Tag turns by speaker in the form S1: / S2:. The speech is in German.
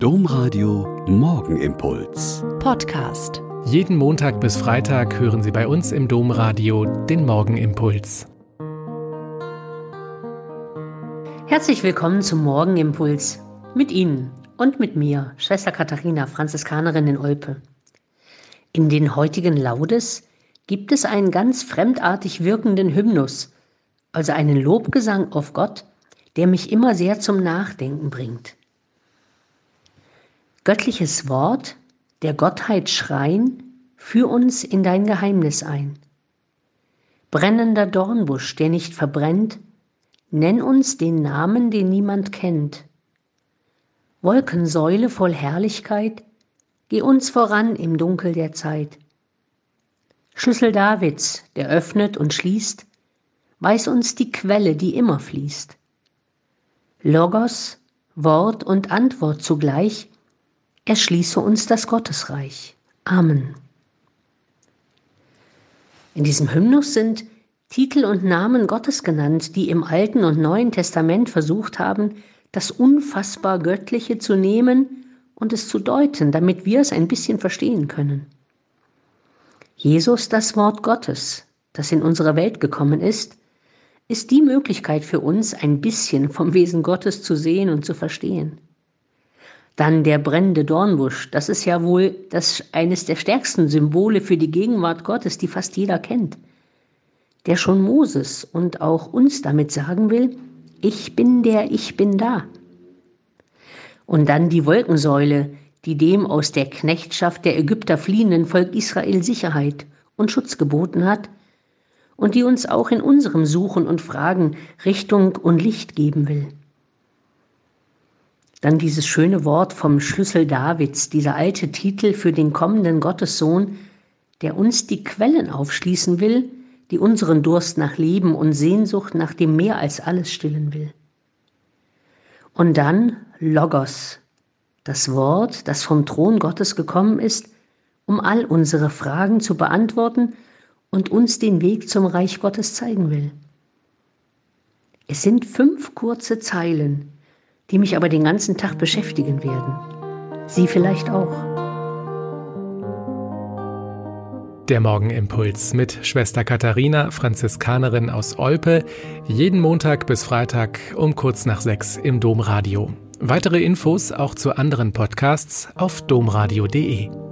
S1: Domradio Morgenimpuls.
S2: Podcast.
S3: Jeden Montag bis Freitag hören Sie bei uns im Domradio den Morgenimpuls.
S4: Herzlich willkommen zum Morgenimpuls. Mit Ihnen und mit mir, Schwester Katharina, Franziskanerin in Olpe. In den heutigen Laudes gibt es einen ganz fremdartig wirkenden Hymnus, also einen Lobgesang auf Gott, der mich immer sehr zum Nachdenken bringt. Göttliches Wort, der Gottheit Schrein, führ uns in dein Geheimnis ein. Brennender Dornbusch, der nicht verbrennt, nenn uns den Namen, den niemand kennt. Wolkensäule voll Herrlichkeit, geh uns voran im Dunkel der Zeit. Schlüssel Davids, der öffnet und schließt, weiß uns die Quelle, die immer fließt. Logos, Wort und Antwort zugleich, erschließe uns das Gottesreich. Amen. In diesem Hymnus sind Titel und Namen Gottes genannt, die im Alten und Neuen Testament versucht haben, das unfassbar Göttliche zu nehmen und es zu deuten, damit wir es ein bisschen verstehen können. Jesus, das Wort Gottes, das in unsere Welt gekommen ist, ist die Möglichkeit für uns, ein bisschen vom Wesen Gottes zu sehen und zu verstehen. Dann der brennende Dornbusch, das ist ja wohl das, eines der stärksten Symbole für die Gegenwart Gottes, die fast jeder kennt, der schon Moses und auch uns damit sagen will, ich bin der, ich bin da. Und dann die Wolkensäule, die dem aus der Knechtschaft der Ägypter fliehenden Volk Israel Sicherheit und Schutz geboten hat und die uns auch in unserem Suchen und Fragen Richtung und Licht geben will. Dann dieses schöne Wort vom Schlüssel Davids, dieser alte Titel für den kommenden Gottessohn, der uns die Quellen aufschließen will, die unseren Durst nach Leben und Sehnsucht nach dem Meer als alles stillen will. Und dann Logos, das Wort, das vom Thron Gottes gekommen ist, um all unsere Fragen zu beantworten und uns den Weg zum Reich Gottes zeigen will. Es sind fünf kurze Zeilen, die mich aber den ganzen Tag beschäftigen werden. Sie vielleicht auch.
S3: Der Morgenimpuls mit Schwester Katharina, Franziskanerin aus Olpe, jeden Montag bis Freitag um kurz nach sechs im Domradio. Weitere Infos auch zu anderen Podcasts auf domradio.de.